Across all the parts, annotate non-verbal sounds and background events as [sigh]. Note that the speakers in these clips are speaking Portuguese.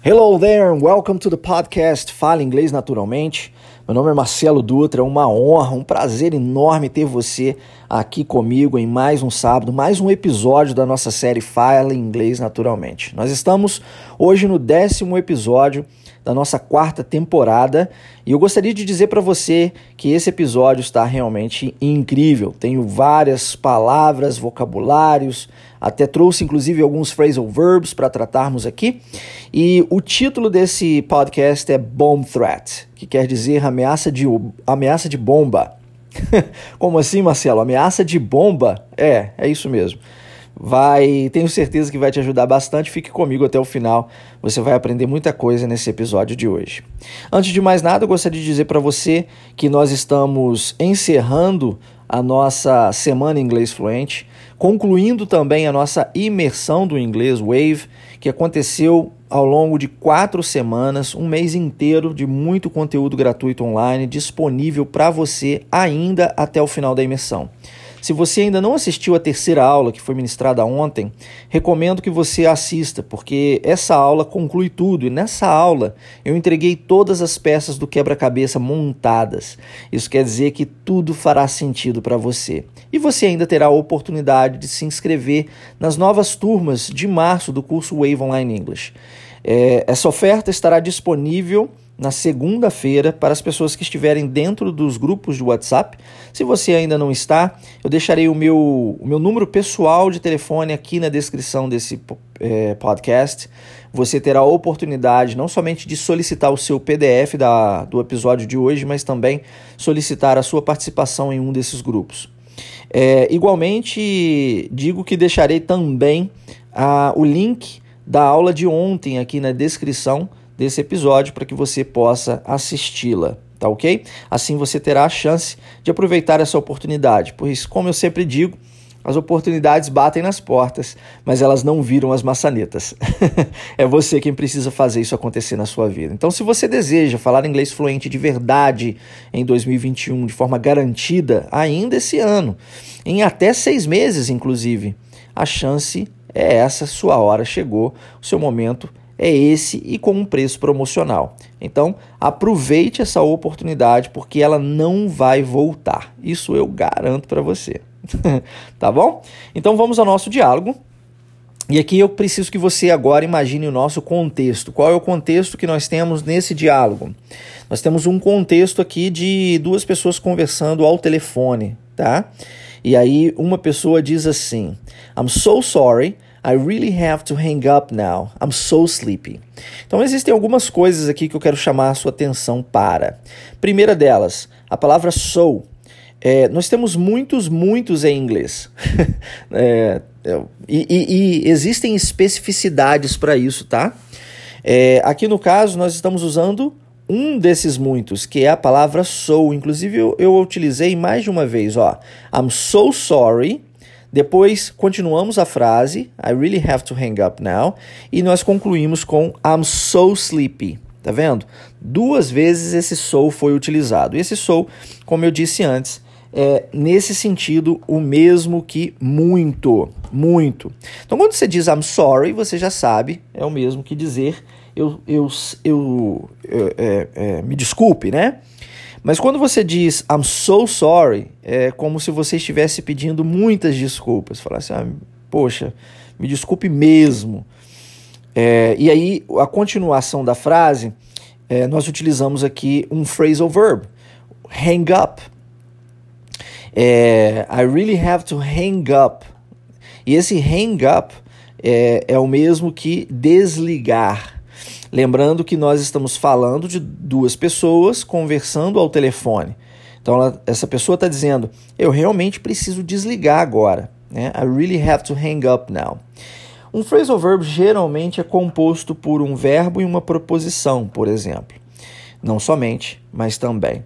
Hello there welcome to the podcast Fala Inglês Naturalmente. Meu nome é Marcelo Dutra, é uma honra, um prazer enorme ter você aqui comigo em mais um sábado, mais um episódio da nossa série Fala Inglês Naturalmente. Nós estamos hoje no décimo episódio da nossa quarta temporada e eu gostaria de dizer para você que esse episódio está realmente incrível. Tenho várias palavras, vocabulários, até trouxe inclusive alguns phrasal verbs para tratarmos aqui. E o título desse podcast é Bomb Threat, que quer dizer ameaça de, ameaça de bomba. [laughs] Como assim, Marcelo? Ameaça de bomba? É, é isso mesmo. Vai, tenho certeza que vai te ajudar bastante. Fique comigo até o final. Você vai aprender muita coisa nesse episódio de hoje. Antes de mais nada, eu gostaria de dizer para você que nós estamos encerrando a nossa semana em inglês fluente, concluindo também a nossa imersão do inglês Wave, que aconteceu ao longo de quatro semanas, um mês inteiro de muito conteúdo gratuito online disponível para você ainda até o final da imersão. Se você ainda não assistiu a terceira aula que foi ministrada ontem, recomendo que você assista, porque essa aula conclui tudo e nessa aula eu entreguei todas as peças do quebra-cabeça montadas. Isso quer dizer que tudo fará sentido para você. E você ainda terá a oportunidade de se inscrever nas novas turmas de março do curso Wave Online English. É, essa oferta estará disponível na segunda-feira para as pessoas que estiverem dentro dos grupos de WhatsApp. Se você ainda não está, eu deixarei o meu, o meu número pessoal de telefone aqui na descrição desse é, podcast. Você terá a oportunidade não somente de solicitar o seu PDF da, do episódio de hoje, mas também solicitar a sua participação em um desses grupos. É, igualmente, digo que deixarei também a, o link da aula de ontem aqui na descrição desse episódio para que você possa assisti-la, tá ok? Assim você terá a chance de aproveitar essa oportunidade, pois, como eu sempre digo, as oportunidades batem nas portas, mas elas não viram as maçanetas. [laughs] é você quem precisa fazer isso acontecer na sua vida. Então, se você deseja falar inglês fluente de verdade em 2021, de forma garantida, ainda esse ano, em até seis meses, inclusive, a chance é essa, sua hora chegou, o seu momento é esse e com um preço promocional. Então, aproveite essa oportunidade porque ela não vai voltar. Isso eu garanto para você. [laughs] tá bom? Então vamos ao nosso diálogo. E aqui eu preciso que você agora imagine o nosso contexto. Qual é o contexto que nós temos nesse diálogo? Nós temos um contexto aqui de duas pessoas conversando ao telefone, tá? E aí uma pessoa diz assim: I'm so sorry. I really have to hang up now. I'm so sleepy. Então existem algumas coisas aqui que eu quero chamar a sua atenção para. Primeira delas, a palavra so. É, nós temos muitos, muitos em inglês. [laughs] é, é e, e, e, existem especificidades para isso, tá? É, aqui no caso, nós estamos usando um desses muitos, que é a palavra so. Inclusive, eu, eu utilizei mais de uma vez, ó. I'm so sorry depois continuamos a frase I really have to hang up now e nós concluímos com I'm so sleepy. Tá vendo? Duas vezes esse so foi utilizado. E esse so, como eu disse antes, é nesse sentido o mesmo que muito, muito. Então quando você diz I'm sorry, você já sabe, é o mesmo que dizer eu, eu, eu, eu é, é, me desculpe, né? Mas quando você diz I'm so sorry, é como se você estivesse pedindo muitas desculpas. Falasse, ah, poxa, me desculpe mesmo. É, e aí, a continuação da frase, é, nós utilizamos aqui um phrasal verb, hang up. É, I really have to hang up. E esse hang up é, é o mesmo que desligar. Lembrando que nós estamos falando de duas pessoas conversando ao telefone. Então, ela, essa pessoa está dizendo: Eu realmente preciso desligar agora. Né? I really have to hang up now. Um phrasal verb geralmente é composto por um verbo e uma proposição, por exemplo. Não somente, mas também.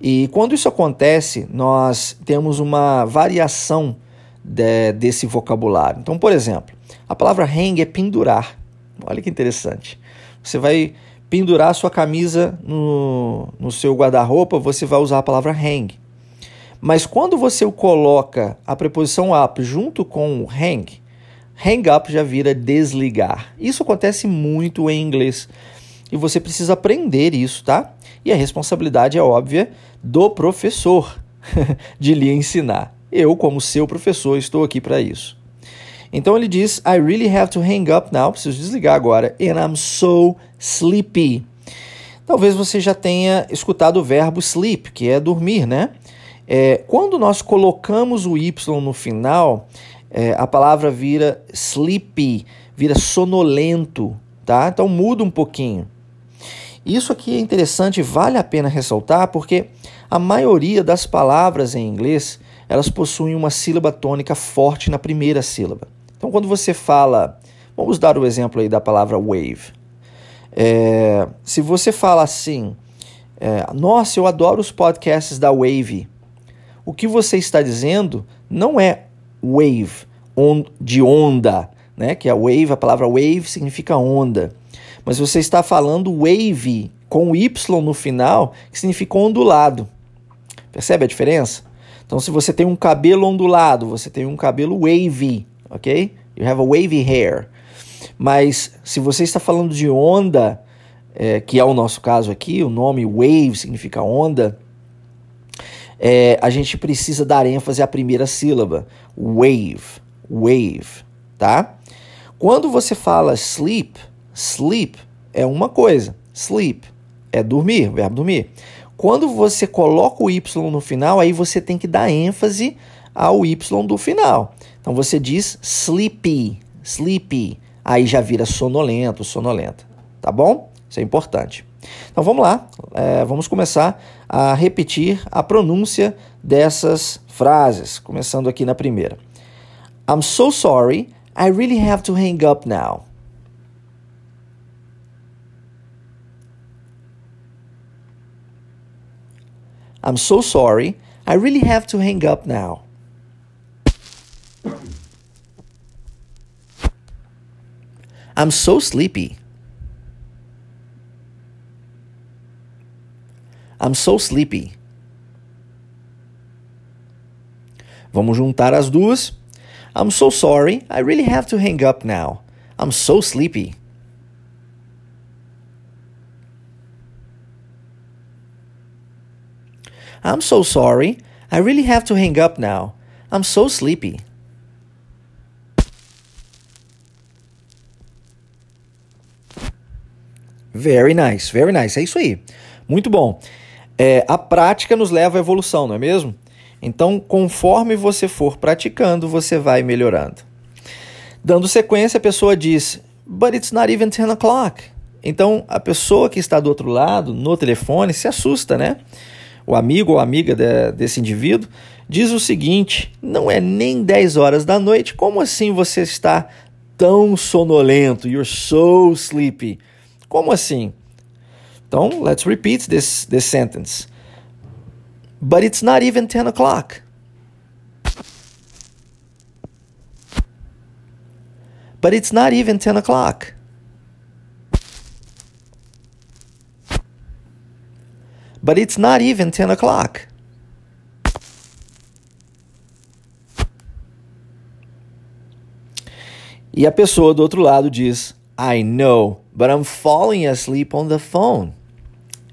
E quando isso acontece, nós temos uma variação de, desse vocabulário. Então, por exemplo, a palavra hang é pendurar. Olha que interessante. Você vai pendurar sua camisa no, no seu guarda-roupa, você vai usar a palavra hang. Mas quando você coloca a preposição up junto com o hang, hang up já vira desligar. Isso acontece muito em inglês e você precisa aprender isso, tá? E a responsabilidade é óbvia do professor [laughs] de lhe ensinar. Eu, como seu professor, estou aqui para isso. Então ele diz: I really have to hang up now, preciso desligar agora, and I'm so sleepy. Talvez você já tenha escutado o verbo sleep, que é dormir, né? É, quando nós colocamos o Y no final, é, a palavra vira sleepy, vira sonolento, tá? Então muda um pouquinho. Isso aqui é interessante, vale a pena ressaltar, porque a maioria das palavras em inglês elas possuem uma sílaba tônica forte na primeira sílaba. Então, quando você fala, vamos dar o exemplo aí da palavra wave. É, se você fala assim, é, nossa, eu adoro os podcasts da Wave. O que você está dizendo não é wave, on, de onda, né? Que a wave, a palavra wave significa onda mas você está falando wave com Y no final, que significa ondulado. Percebe a diferença? Então, se você tem um cabelo ondulado, você tem um cabelo wavy, ok? You have a wavy hair. Mas se você está falando de onda, é, que é o nosso caso aqui, o nome wave significa onda, é, a gente precisa dar ênfase à primeira sílaba. Wave, wave, tá? Quando você fala sleep, Sleep é uma coisa. Sleep é dormir, verbo dormir. Quando você coloca o Y no final, aí você tem que dar ênfase ao Y do final. Então você diz sleepy, sleepy. Aí já vira sonolento, sonolenta. Tá bom? Isso é importante. Então vamos lá, é, vamos começar a repetir a pronúncia dessas frases. Começando aqui na primeira. I'm so sorry, I really have to hang up now. I'm so sorry. I really have to hang up now. I'm so sleepy. I'm so sleepy. Vamos juntar as duas. I'm so sorry. I really have to hang up now. I'm so sleepy. I'm so sorry. I really have to hang up now. I'm so sleepy. Very nice, very nice. É isso aí. Muito bom. É, a prática nos leva à evolução, não é mesmo? Então, conforme você for praticando, você vai melhorando. Dando sequência, a pessoa diz: But it's not even 10 o'clock. Então, a pessoa que está do outro lado, no telefone, se assusta, né? o amigo ou amiga de, desse indivíduo, diz o seguinte: não é nem 10 horas da noite, como assim você está tão sonolento? You're so sleepy. Como assim? Então, let's repeat this, this sentence. But it's not even 10 o'clock. But it's not even 10 o'clock. But it's not even 10 o'clock. E a pessoa do outro lado diz: I know, but I'm falling asleep on the phone.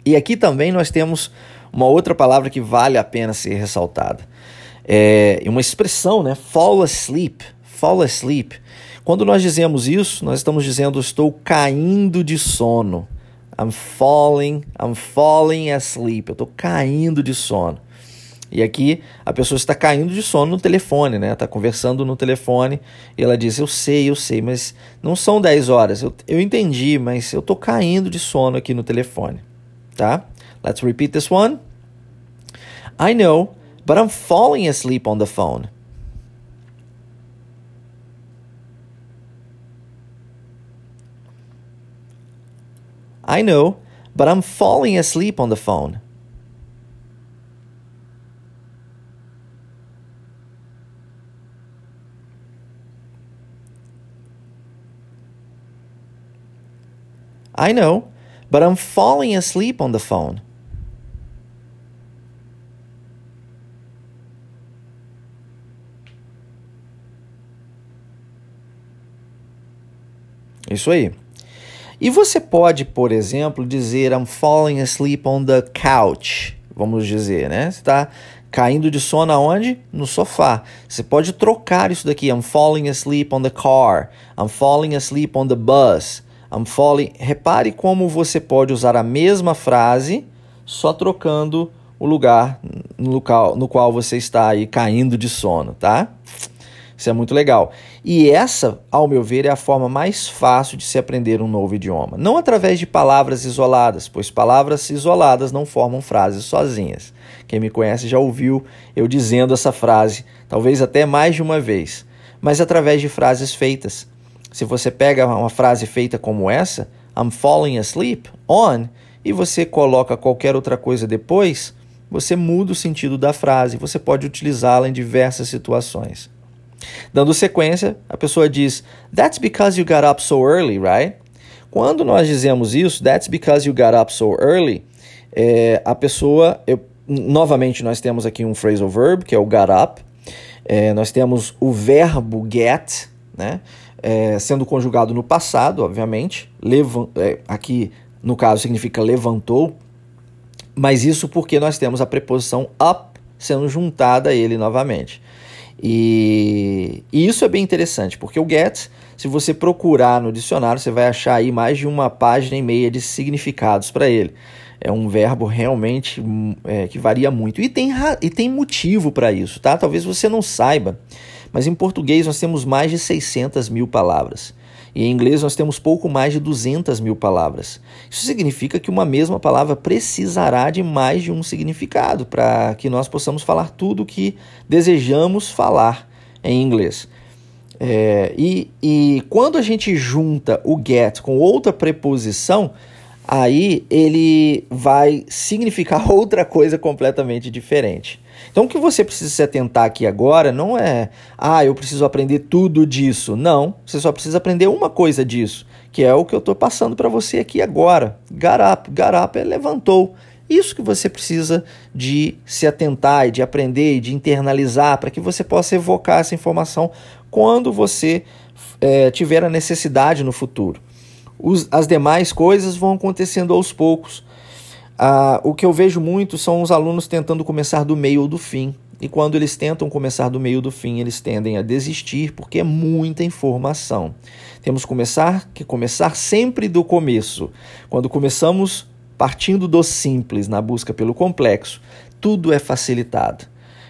E aqui também nós temos uma outra palavra que vale a pena ser ressaltada. É uma expressão, né? Fall asleep. Fall asleep. Quando nós dizemos isso, nós estamos dizendo estou caindo de sono. I'm falling, I'm falling asleep. Eu estou caindo de sono. E aqui a pessoa está caindo de sono no telefone, né? Está conversando no telefone e ela diz: Eu sei, eu sei, mas não são 10 horas. Eu, eu entendi, mas eu estou caindo de sono aqui no telefone. Tá? Let's repeat this one. I know, but I'm falling asleep on the phone. I know, but I'm falling asleep on the phone. I know, but I'm falling asleep on the phone. Isso aí. E você pode, por exemplo, dizer I'm falling asleep on the couch. Vamos dizer, né? Você está caindo de sono aonde? No sofá. Você pode trocar isso daqui. I'm falling asleep on the car. I'm falling asleep on the bus. I'm falling. Repare como você pode usar a mesma frase, só trocando o lugar no, local, no qual você está aí caindo de sono, tá? Isso é muito legal. E essa, ao meu ver, é a forma mais fácil de se aprender um novo idioma. Não através de palavras isoladas, pois palavras isoladas não formam frases sozinhas. Quem me conhece já ouviu eu dizendo essa frase, talvez até mais de uma vez, mas através de frases feitas. Se você pega uma frase feita como essa, I'm falling asleep on, e você coloca qualquer outra coisa depois, você muda o sentido da frase, você pode utilizá-la em diversas situações. Dando sequência, a pessoa diz: That's because you got up so early, right? Quando nós dizemos isso, That's because you got up so early, é, a pessoa. Eu, novamente, nós temos aqui um phrasal verb, que é o got up. É, nós temos o verbo get, né? É, sendo conjugado no passado, obviamente. Levan, é, aqui, no caso, significa levantou. Mas isso porque nós temos a preposição up sendo juntada a ele novamente. E, e, isso é bem interessante, porque o get, se você procurar no dicionário, você vai achar aí mais de uma página e meia de significados para ele. É um verbo realmente hum, é, que varia muito. E tem, e tem motivo para isso, tá? Talvez você não saiba, mas em português nós temos mais de 600 mil palavras. E em inglês nós temos pouco mais de 200 mil palavras. Isso significa que uma mesma palavra precisará de mais de um significado para que nós possamos falar tudo o que desejamos falar em inglês. É, e, e quando a gente junta o get com outra preposição, aí ele vai significar [laughs] outra coisa completamente diferente. Então o que você precisa se atentar aqui agora não é, ah, eu preciso aprender tudo disso. Não, você só precisa aprender uma coisa disso, que é o que eu estou passando para você aqui agora. Garap, garap é levantou. Isso que você precisa de se atentar e de aprender e de internalizar para que você possa evocar essa informação quando você é, tiver a necessidade no futuro. Os, as demais coisas vão acontecendo aos poucos. Ah, o que eu vejo muito são os alunos tentando começar do meio ou do fim. E quando eles tentam começar do meio do fim, eles tendem a desistir porque é muita informação. Temos que começar, que começar sempre do começo. Quando começamos partindo do simples na busca pelo complexo, tudo é facilitado.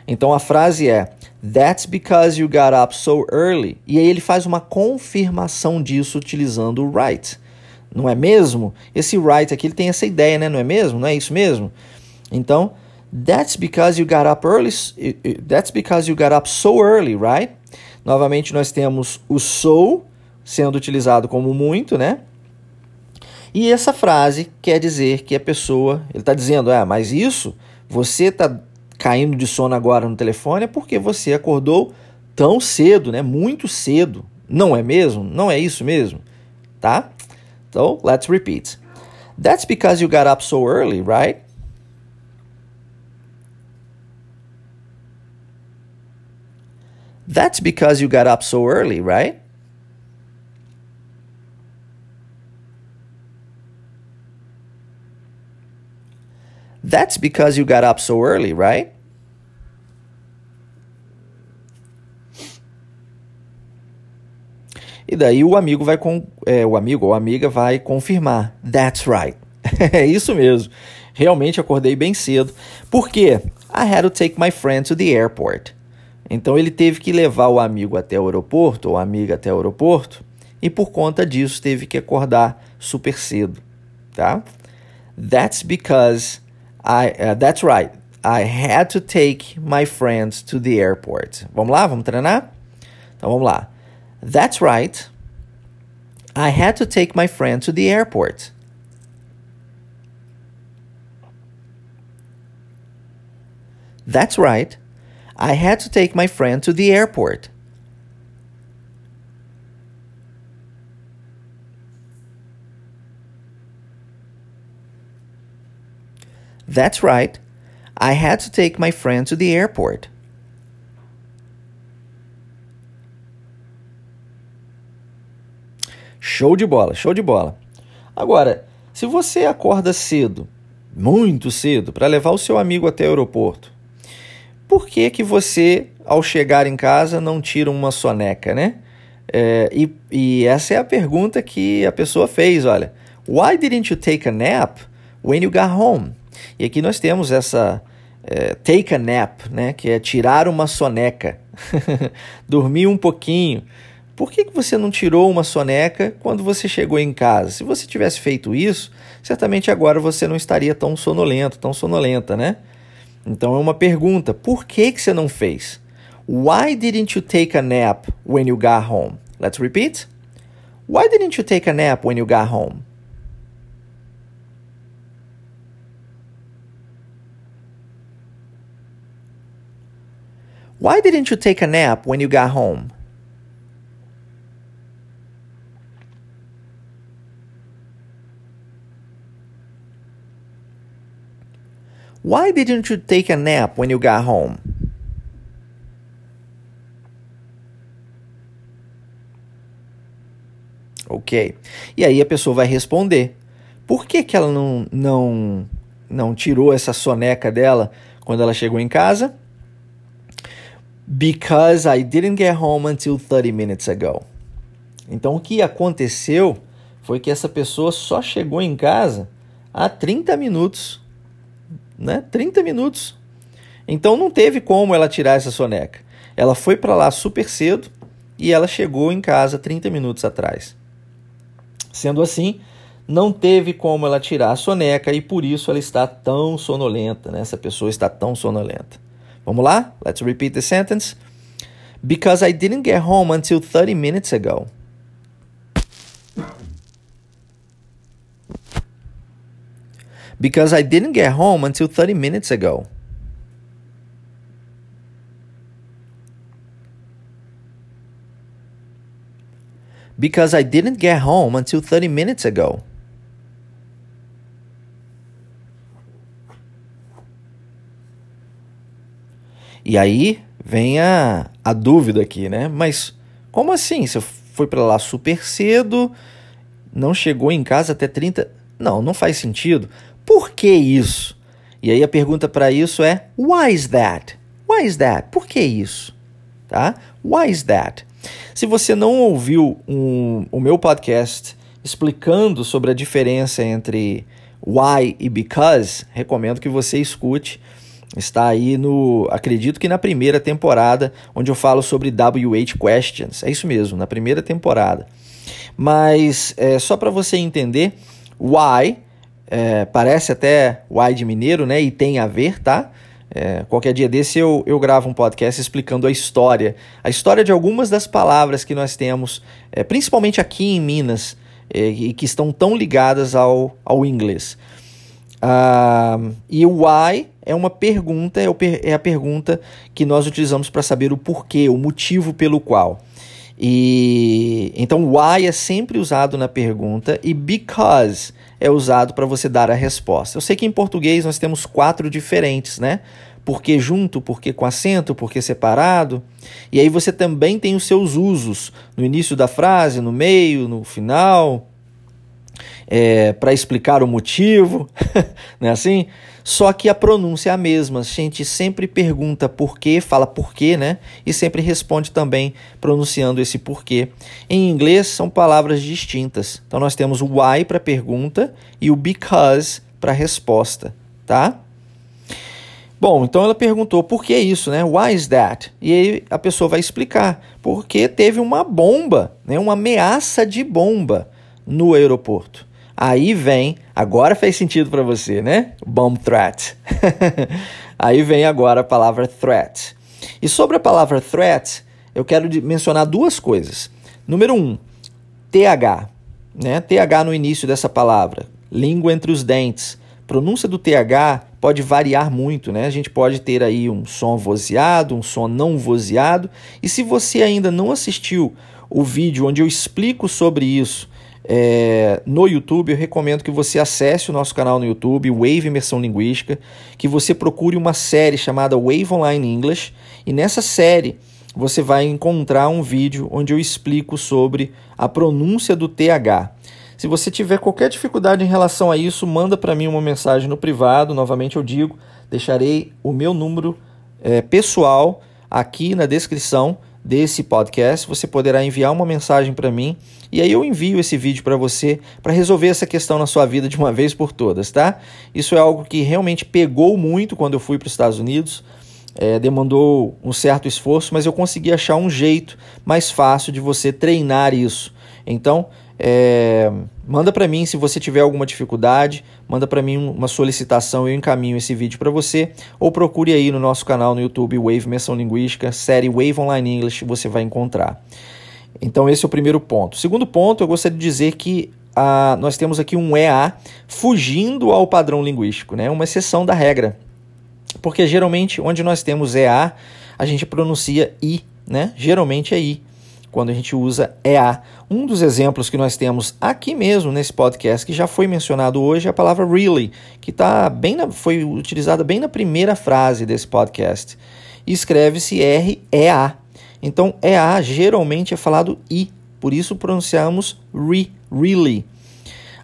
Então a frase é That's because you got up so early. E aí ele faz uma confirmação disso utilizando o right não é mesmo? Esse right aqui ele tem essa ideia, né? Não é mesmo? Não é isso mesmo? Então, that's because you got up early. That's because you got up so early, right? Novamente nós temos o so sendo utilizado como muito, né? E essa frase quer dizer que a pessoa, ele está dizendo, ah, mas isso, você está caindo de sono agora no telefone é porque você acordou tão cedo, né? Muito cedo. Não é mesmo? Não é isso mesmo? Tá? Oh, so let's repeat. That's because you got up so early, right? That's because you got up so early, right? That's because you got up so early, right? E daí o amigo vai com, é, o amigo ou amiga vai confirmar. That's right. [laughs] é isso mesmo. Realmente acordei bem cedo. Por quê? I had to take my friend to the airport. Então ele teve que levar o amigo até o aeroporto, ou a amiga até o aeroporto, e por conta disso teve que acordar super cedo, tá? That's because I uh, that's right. I had to take my friends to the airport. Vamos lá, vamos treinar? Então vamos lá. That's right. I had to take my friend to the airport. That's right. I had to take my friend to the airport. That's right. I had to take my friend to the airport. Show de bola, show de bola. Agora, se você acorda cedo, muito cedo, para levar o seu amigo até o aeroporto, por que que você, ao chegar em casa, não tira uma soneca, né? É, e, e essa é a pergunta que a pessoa fez, olha. Why didn't you take a nap when you got home? E aqui nós temos essa é, take a nap, né? Que é tirar uma soneca, [laughs] dormir um pouquinho. Por que, que você não tirou uma soneca quando você chegou em casa? Se você tivesse feito isso, certamente agora você não estaria tão sonolento, tão sonolenta, né? Então é uma pergunta: por que, que você não fez? Why didn't you take a nap when you got home? Let's repeat. Why didn't you take a nap when you got home? Why didn't you take a nap when you got home? Why didn't you take a nap when you got home? Ok. E aí a pessoa vai responder. Por que, que ela não, não, não tirou essa soneca dela quando ela chegou em casa? Because I didn't get home until 30 minutes ago. Então o que aconteceu foi que essa pessoa só chegou em casa há 30 minutos. Né? 30 minutos. Então não teve como ela tirar essa soneca. Ela foi para lá super cedo e ela chegou em casa 30 minutos atrás. Sendo assim, não teve como ela tirar a soneca e por isso ela está tão sonolenta, né? Essa pessoa está tão sonolenta. Vamos lá? Let's repeat the sentence. Because I didn't get home until 30 minutes ago. Because I didn't get home until 30 minutes ago. because I didn't get home until 30 minutes ago. E aí vem a, a dúvida aqui, né? Mas como assim? Você foi para lá super cedo, não chegou em casa até 30. Não, não faz sentido. Por que isso? E aí a pergunta para isso é: Why is that? Why is that? Por que isso? Tá? Why is that? Se você não ouviu um, o meu podcast explicando sobre a diferença entre why e because, recomendo que você escute. Está aí no, acredito que na primeira temporada, onde eu falo sobre WH questions. É isso mesmo, na primeira temporada. Mas é, só para você entender, why é, parece até why de mineiro, né? E tem a ver, tá? É, qualquer dia desse eu, eu gravo um podcast explicando a história, a história de algumas das palavras que nós temos, é, principalmente aqui em Minas, é, e que estão tão ligadas ao, ao inglês. Ah, e o why é uma pergunta, é, é a pergunta que nós utilizamos para saber o porquê, o motivo pelo qual. E então why é sempre usado na pergunta e because é usado para você dar a resposta. Eu sei que em português nós temos quatro diferentes, né? Porque junto, porque com acento, porque separado. E aí você também tem os seus usos no início da frase, no meio, no final, é, para explicar o motivo, [laughs] não é assim? Só que a pronúncia é a mesma. A gente sempre pergunta por quê, fala por quê, né? E sempre responde também pronunciando esse porquê. Em inglês são palavras distintas. Então nós temos o why para pergunta e o because para resposta, tá? Bom, então ela perguntou por que isso, né? Why is that? E aí a pessoa vai explicar. Porque teve uma bomba, né? uma ameaça de bomba no aeroporto. Aí vem, agora faz sentido para você, né? Bomb threat. [laughs] Aí vem agora a palavra threat. E sobre a palavra threat, eu quero mencionar duas coisas. Número um, TH, né? TH no início dessa palavra, língua entre os dentes. Pronúncia do TH pode variar muito, né? A gente pode ter aí um som vozeado, um som não vozeado. E se você ainda não assistiu o vídeo onde eu explico sobre isso, é, no YouTube, eu recomendo que você acesse o nosso canal no YouTube, Wave Imersão Linguística, que você procure uma série chamada Wave Online English, e nessa série você vai encontrar um vídeo onde eu explico sobre a pronúncia do TH. Se você tiver qualquer dificuldade em relação a isso, manda para mim uma mensagem no privado. Novamente eu digo, deixarei o meu número é, pessoal aqui na descrição desse podcast. Você poderá enviar uma mensagem para mim e aí eu envio esse vídeo para você para resolver essa questão na sua vida de uma vez por todas, tá? Isso é algo que realmente pegou muito quando eu fui para os Estados Unidos. É, demandou um certo esforço, mas eu consegui achar um jeito mais fácil de você treinar isso. Então, é, manda para mim se você tiver alguma dificuldade, manda para mim uma solicitação, eu encaminho esse vídeo para você, ou procure aí no nosso canal no YouTube Wave Menção Linguística, série Wave Online English, você vai encontrar. Então esse é o primeiro ponto. Segundo ponto, eu gostaria de dizer que ah, nós temos aqui um EA fugindo ao padrão linguístico, né? uma exceção da regra. Porque geralmente onde nós temos EA, a gente pronuncia I, né? geralmente é I quando a gente usa EA. Um dos exemplos que nós temos aqui mesmo nesse podcast, que já foi mencionado hoje, é a palavra really, que tá bem na, foi utilizada bem na primeira frase desse podcast. Escreve-se R-E-A. Então, EA geralmente é falado I, por isso pronunciamos re, really.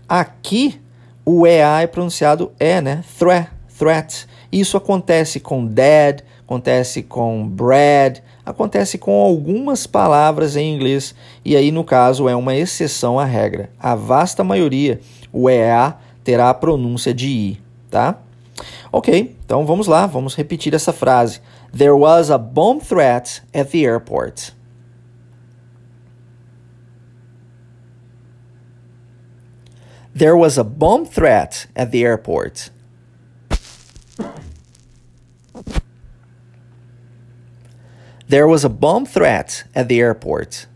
Aqui, o EA é pronunciado E, né? Threat, threat. Isso acontece com dad, acontece com Brad, acontece com algumas palavras em inglês e aí no caso é uma exceção à regra. A vasta maioria, o EA terá a pronúncia de I, tá? Ok, então vamos lá, vamos repetir essa frase. There was a bomb threat at the airport. There was a bomb threat at the airport. There was a bomb threat at the airport.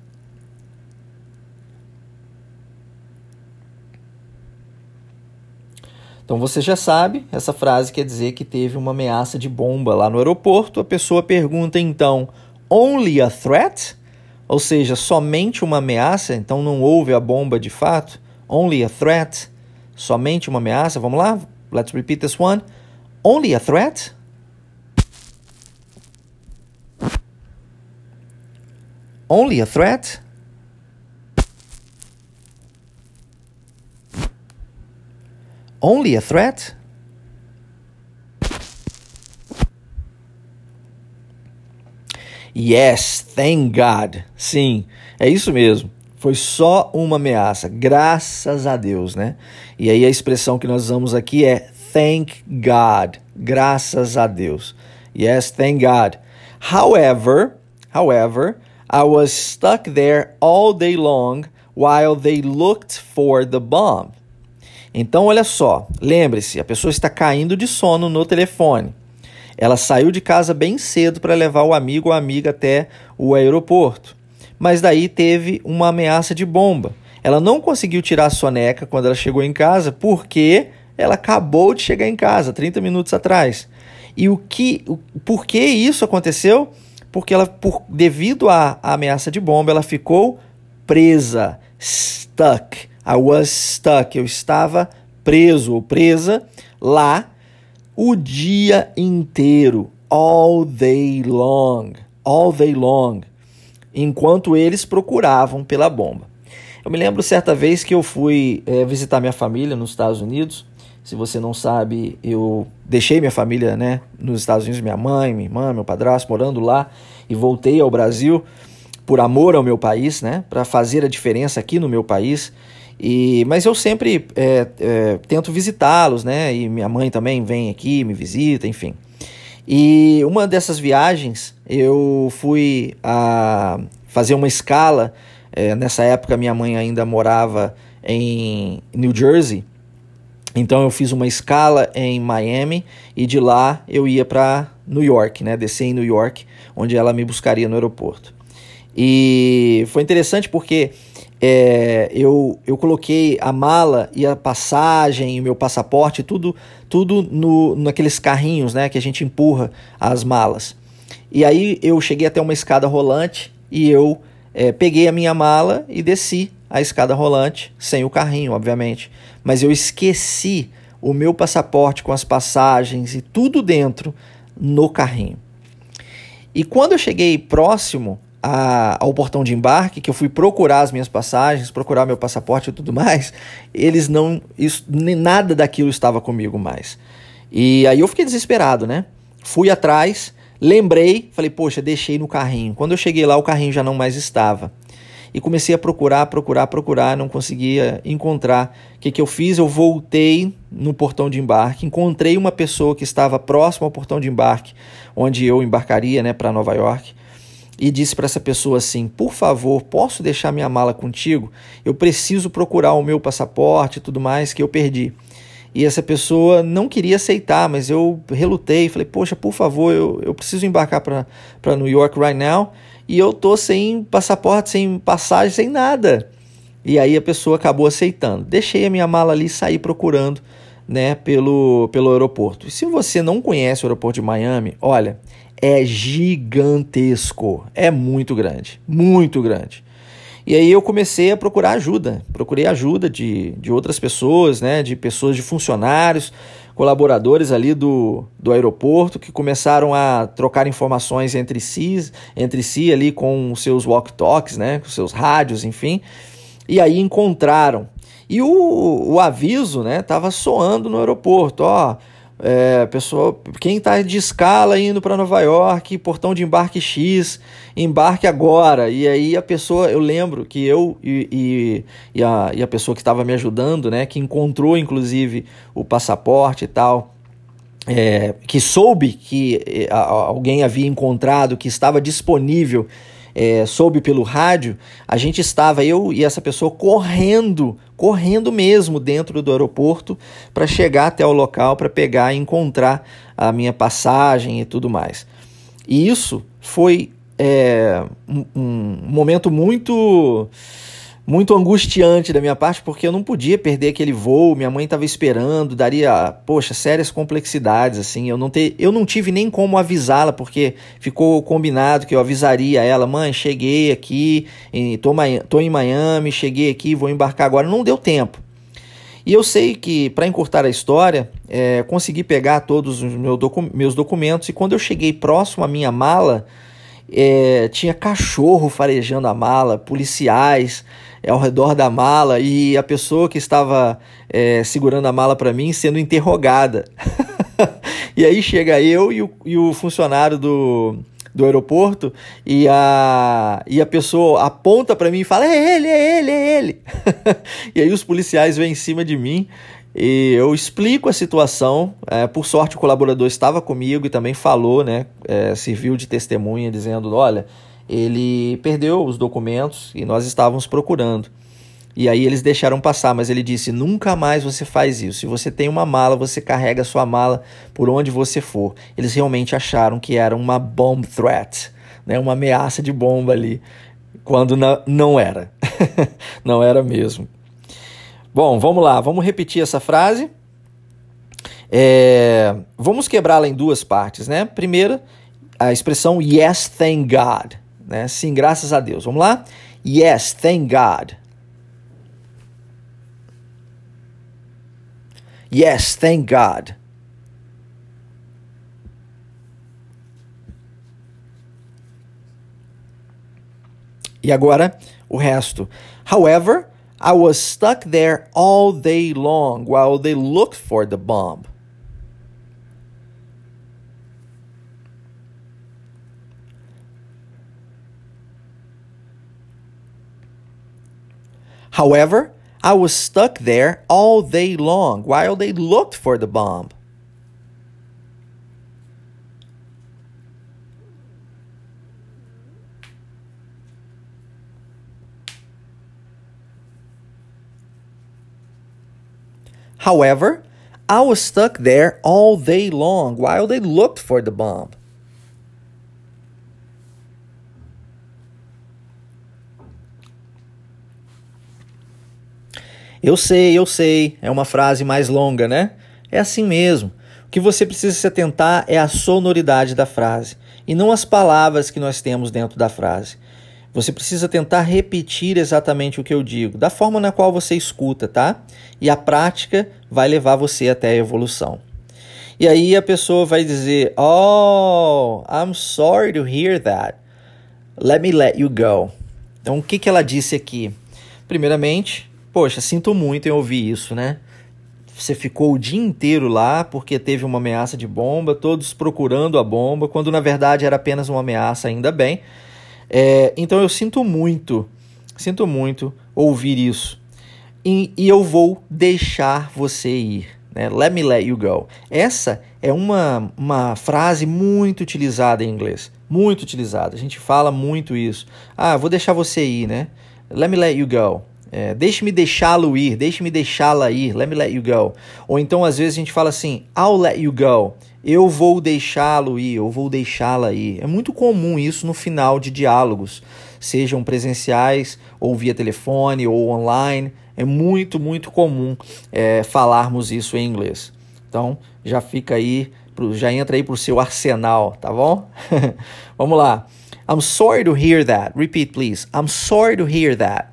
Então você já sabe, essa frase quer dizer que teve uma ameaça de bomba lá no aeroporto. A pessoa pergunta então: only a threat? Ou seja, somente uma ameaça, então não houve a bomba de fato. Only a threat? Somente uma ameaça. Vamos lá? Let's repeat this one. Only a threat? only a threat? Only a threat? Yes, thank God. Sim, é isso mesmo. Foi só uma ameaça, graças a Deus, né? E aí a expressão que nós usamos aqui é thank God, graças a Deus. Yes, thank God. However, however, I was stuck there all day long while they looked for the bomb. Então, olha só, lembre-se, a pessoa está caindo de sono no telefone. Ela saiu de casa bem cedo para levar o amigo ou amiga até o aeroporto. Mas daí teve uma ameaça de bomba. Ela não conseguiu tirar a soneca quando ela chegou em casa porque ela acabou de chegar em casa 30 minutos atrás. E o que, o, por que isso aconteceu? porque ela, por, devido à ameaça de bomba, ela ficou presa, stuck. I was stuck. Eu estava preso ou presa lá o dia inteiro, all day long, all day long, enquanto eles procuravam pela bomba. Eu me lembro certa vez que eu fui é, visitar minha família nos Estados Unidos se você não sabe, eu deixei minha família né, nos Estados Unidos, minha mãe, minha irmã, meu padrasto morando lá e voltei ao Brasil por amor ao meu país, né, para fazer a diferença aqui no meu país. E, mas eu sempre é, é, tento visitá-los, né? E minha mãe também vem aqui, me visita, enfim. E uma dessas viagens eu fui a fazer uma escala. É, nessa época minha mãe ainda morava em New Jersey então eu fiz uma escala em Miami e de lá eu ia para New York, né? Descer em New York, onde ela me buscaria no aeroporto. E foi interessante porque é, eu, eu coloquei a mala e a passagem o meu passaporte, tudo, tudo no, naqueles carrinhos né, que a gente empurra as malas. E aí eu cheguei até uma escada rolante e eu é, peguei a minha mala e desci a escada rolante, sem o carrinho, obviamente mas eu esqueci o meu passaporte com as passagens e tudo dentro no carrinho. E quando eu cheguei próximo a, ao portão de embarque, que eu fui procurar as minhas passagens, procurar meu passaporte e tudo mais, eles não. Isso, nem nada daquilo estava comigo mais. E aí eu fiquei desesperado, né? Fui atrás, lembrei, falei, poxa, deixei no carrinho. Quando eu cheguei lá, o carrinho já não mais estava. E comecei a procurar, procurar, procurar, não conseguia encontrar. O que, que eu fiz? Eu voltei no portão de embarque, encontrei uma pessoa que estava próximo ao portão de embarque, onde eu embarcaria né, para Nova York e disse para essa pessoa assim: Por favor, posso deixar minha mala contigo? Eu preciso procurar o meu passaporte e tudo mais que eu perdi. E essa pessoa não queria aceitar, mas eu relutei. Falei: Poxa, por favor, eu, eu preciso embarcar para New York right now e eu tô sem passaporte, sem passagem, sem nada. E aí a pessoa acabou aceitando. Deixei a minha mala ali e saí procurando né, pelo, pelo aeroporto. E se você não conhece o aeroporto de Miami, olha, é gigantesco, é muito grande, muito grande. E aí eu comecei a procurar ajuda, procurei ajuda de, de outras pessoas, né, de pessoas, de funcionários, colaboradores ali do, do aeroporto que começaram a trocar informações entre si, entre si ali com seus walk-talks, né, com seus rádios, enfim, e aí encontraram. E o, o aviso, né, estava soando no aeroporto, ó, é, pessoa, quem está de escala indo para Nova York, portão de embarque X, embarque agora. E aí a pessoa, eu lembro que eu e, e, e a, e a pessoa que estava me ajudando, né, que encontrou inclusive o passaporte e tal, é, que soube que é, alguém havia encontrado, que estava disponível é, soube pelo rádio, a gente estava, eu e essa pessoa, correndo, correndo mesmo dentro do aeroporto para chegar até o local, para pegar e encontrar a minha passagem e tudo mais. E isso foi é, um, um momento muito muito angustiante da minha parte, porque eu não podia perder aquele voo, minha mãe estava esperando, daria, poxa, sérias complexidades, assim, eu não, te, eu não tive nem como avisá-la, porque ficou combinado que eu avisaria ela, mãe, cheguei aqui, tô, tô em Miami, cheguei aqui, vou embarcar agora, não deu tempo. E eu sei que, para encurtar a história, é, consegui pegar todos os meu docu meus documentos, e quando eu cheguei próximo à minha mala, é, tinha cachorro farejando a mala, policiais, ao redor da mala e a pessoa que estava é, segurando a mala para mim sendo interrogada. [laughs] e aí chega eu e o, e o funcionário do, do aeroporto e a, e a pessoa aponta para mim e fala: É ele, é ele, é ele. [laughs] e aí os policiais vêm em cima de mim e eu explico a situação. É, por sorte, o colaborador estava comigo e também falou, né? É, serviu de testemunha, dizendo: Olha ele perdeu os documentos e nós estávamos procurando. E aí eles deixaram passar, mas ele disse: nunca mais você faz isso. Se você tem uma mala, você carrega sua mala por onde você for. Eles realmente acharam que era uma bomb threat, né? uma ameaça de bomba ali, quando não era. [laughs] não era mesmo. Bom, vamos lá, vamos repetir essa frase. É, vamos quebrá-la em duas partes, né? Primeiro, a expressão yes, thank God. Né? Sim, graças a Deus. Vamos lá? Yes, thank God. Yes, thank God. E agora o resto. However, I was stuck there all day long while they looked for the bomb. However, I was stuck there all day long while they looked for the bomb. However, I was stuck there all day long while they looked for the bomb. Eu sei, eu sei, é uma frase mais longa, né? É assim mesmo. O que você precisa se atentar é a sonoridade da frase e não as palavras que nós temos dentro da frase. Você precisa tentar repetir exatamente o que eu digo, da forma na qual você escuta, tá? E a prática vai levar você até a evolução. E aí a pessoa vai dizer: Oh, I'm sorry to hear that. Let me let you go. Então, o que, que ela disse aqui? Primeiramente, poxa, sinto muito em ouvir isso, né? Você ficou o dia inteiro lá porque teve uma ameaça de bomba, todos procurando a bomba, quando na verdade era apenas uma ameaça, ainda bem. É, então eu sinto muito, sinto muito ouvir isso. E, e eu vou deixar você ir. Né? Let me let you go. Essa é uma, uma frase muito utilizada em inglês. Muito utilizada. A gente fala muito isso. Ah, vou deixar você ir, né? Let me let you go. É, deixe-me deixá-lo ir, deixe-me deixá-la ir, let me let you go. Ou então, às vezes, a gente fala assim, I'll let you go. Eu vou deixá-lo ir, eu vou deixá-la ir. É muito comum isso no final de diálogos, sejam presenciais, ou via telefone, ou online. É muito, muito comum é, falarmos isso em inglês. Então, já fica aí, já entra aí para o seu arsenal, tá bom? [laughs] Vamos lá. I'm sorry to hear that. Repeat, please. I'm sorry to hear that.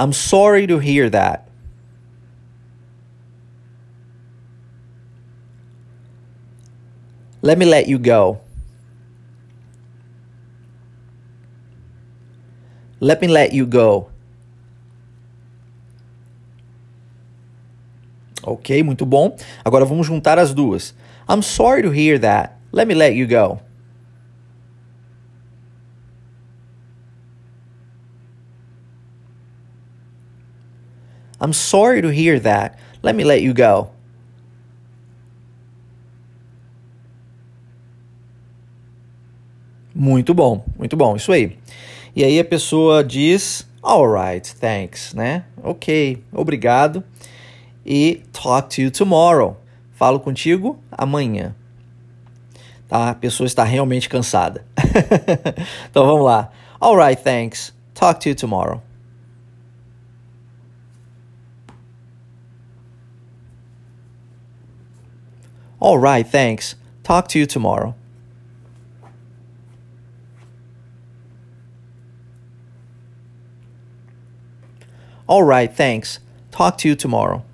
I'm sorry to hear that. Let me let you go. Let me let you go. Ok, muito bom. Agora vamos juntar as duas. I'm sorry to hear that. Let me let you go. I'm sorry to hear that. Let me let you go. Muito bom, muito bom, isso aí. E aí a pessoa diz, alright, thanks, né? Ok, obrigado. E talk to you tomorrow. Falo contigo amanhã. Tá? A pessoa está realmente cansada. [laughs] então vamos lá. Alright, thanks. Talk to you tomorrow. All right, thanks. Talk to you tomorrow. All right, thanks. Talk to you tomorrow.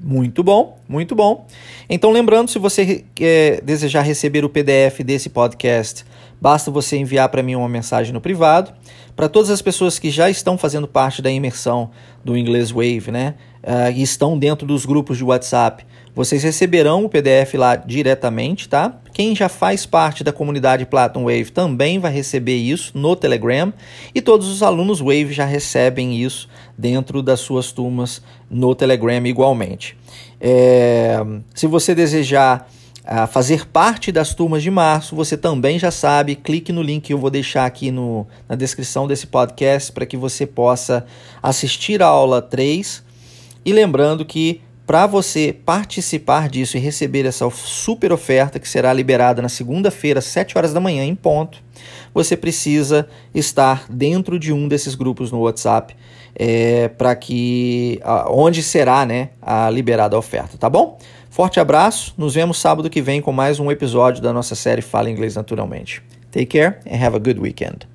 Muito bom, muito bom. Então, lembrando, se você é, desejar receber o PDF desse podcast, basta você enviar para mim uma mensagem no privado. Para todas as pessoas que já estão fazendo parte da imersão do Inglês Wave, né, uh, e estão dentro dos grupos de WhatsApp, vocês receberão o PDF lá diretamente, tá? Quem já faz parte da comunidade Platinum Wave também vai receber isso no Telegram e todos os alunos Wave já recebem isso dentro das suas turmas no Telegram igualmente. É, se você desejar uh, fazer parte das turmas de março, você também já sabe, clique no link que eu vou deixar aqui no, na descrição desse podcast para que você possa assistir a aula 3. E lembrando que para você participar disso e receber essa super oferta que será liberada na segunda-feira, às 7 horas da manhã, em ponto, você precisa estar dentro de um desses grupos no WhatsApp é, para que onde será né, a liberada a oferta, tá bom? Forte abraço, nos vemos sábado que vem com mais um episódio da nossa série Fala Inglês Naturalmente. Take care and have a good weekend.